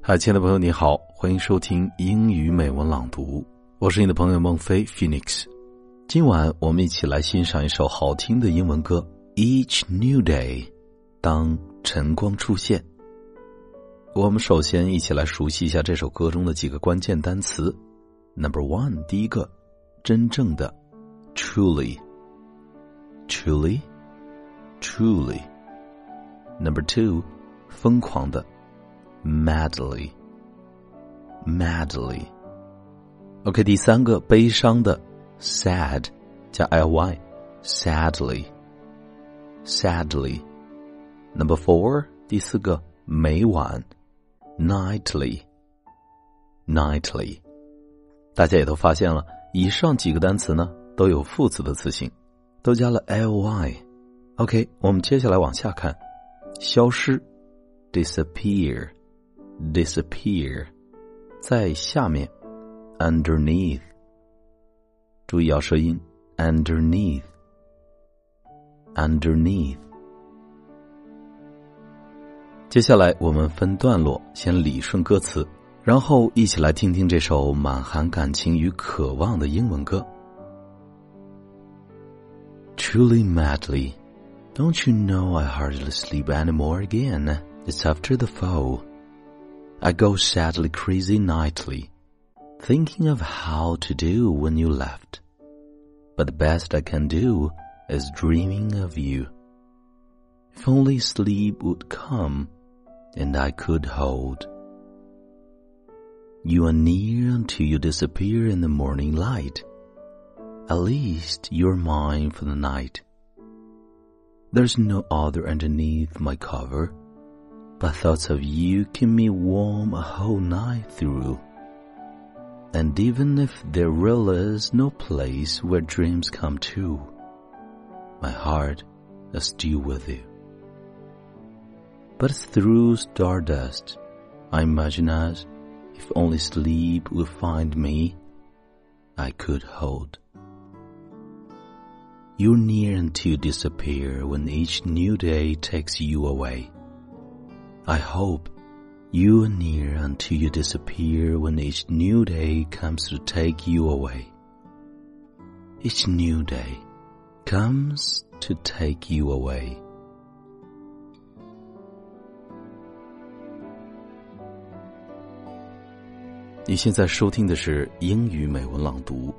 嗨，亲爱的朋友，你好，欢迎收听英语美文朗读，我是你的朋友孟非 Phoenix。今晚我们一起来欣赏一首好听的英文歌《Each New Day》，当晨光出现。我们首先一起来熟悉一下这首歌中的几个关键单词。Number one，第一个，真正的，truly，truly，truly。Number two，疯狂的。madly, madly. OK，第三个悲伤的 sad 加 ly sadly sadly. Number four 第四个每晚 nightly nightly。大家也都发现了，以上几个单词呢都有副词的词性，都加了 ly。OK，我们接下来往下看， 消失 disappear。disappear，在下面，underneath，注意要舌音，underneath，underneath。接下来我们分段落，先理顺歌词，然后一起来听听这首满含感情与渴望的英文歌。Truly madly, Don't you know I hardly sleep anymore again? It's after the fall. I go sadly crazy nightly, thinking of how to do when you left. But the best I can do is dreaming of you. If only sleep would come and I could hold. You are near until you disappear in the morning light. At least you're mine for the night. There's no other underneath my cover but thoughts of you keep me warm a whole night through. And even if there really is no place where dreams come true, my heart is still with you. But through stardust, I imagine as if only sleep would find me, I could hold. You're near until you disappear when each new day takes you away. I hope you are near until you disappear when each new day comes to take you away. Each new day comes to take you away. 你现在收听的是英语美文朗读，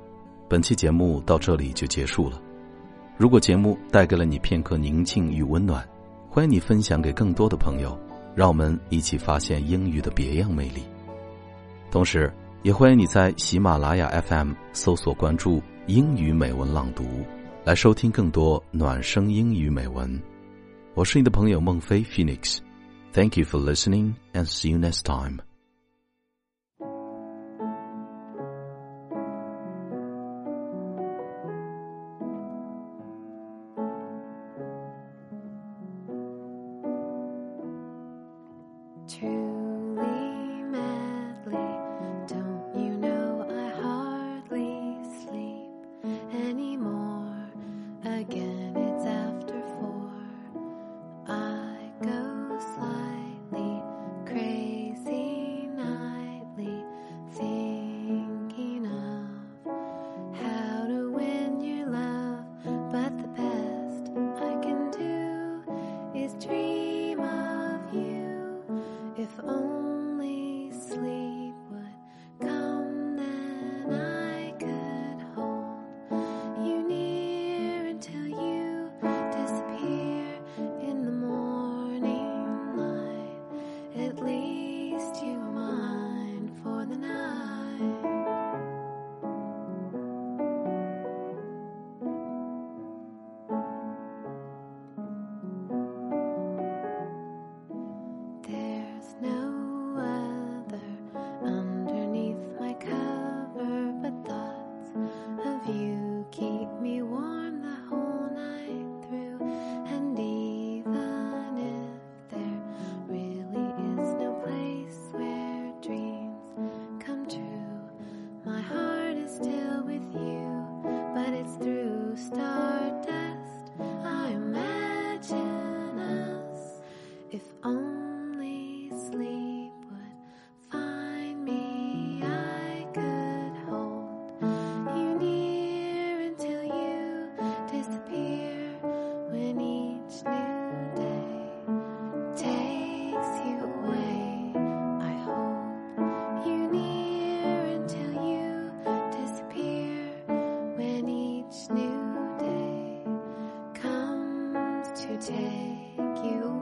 本期节目到这里就结束了。 如果节目带给了你片刻宁静与温暖，欢迎你分享给更多的朋友。让我们一起发现英语的别样魅力。同时，也欢迎你在喜马拉雅 FM 搜索关注“英语美文朗读”，来收听更多暖声英语美文。我是你的朋友孟非 Phoenix。Thank you for listening and see you next time. To take you.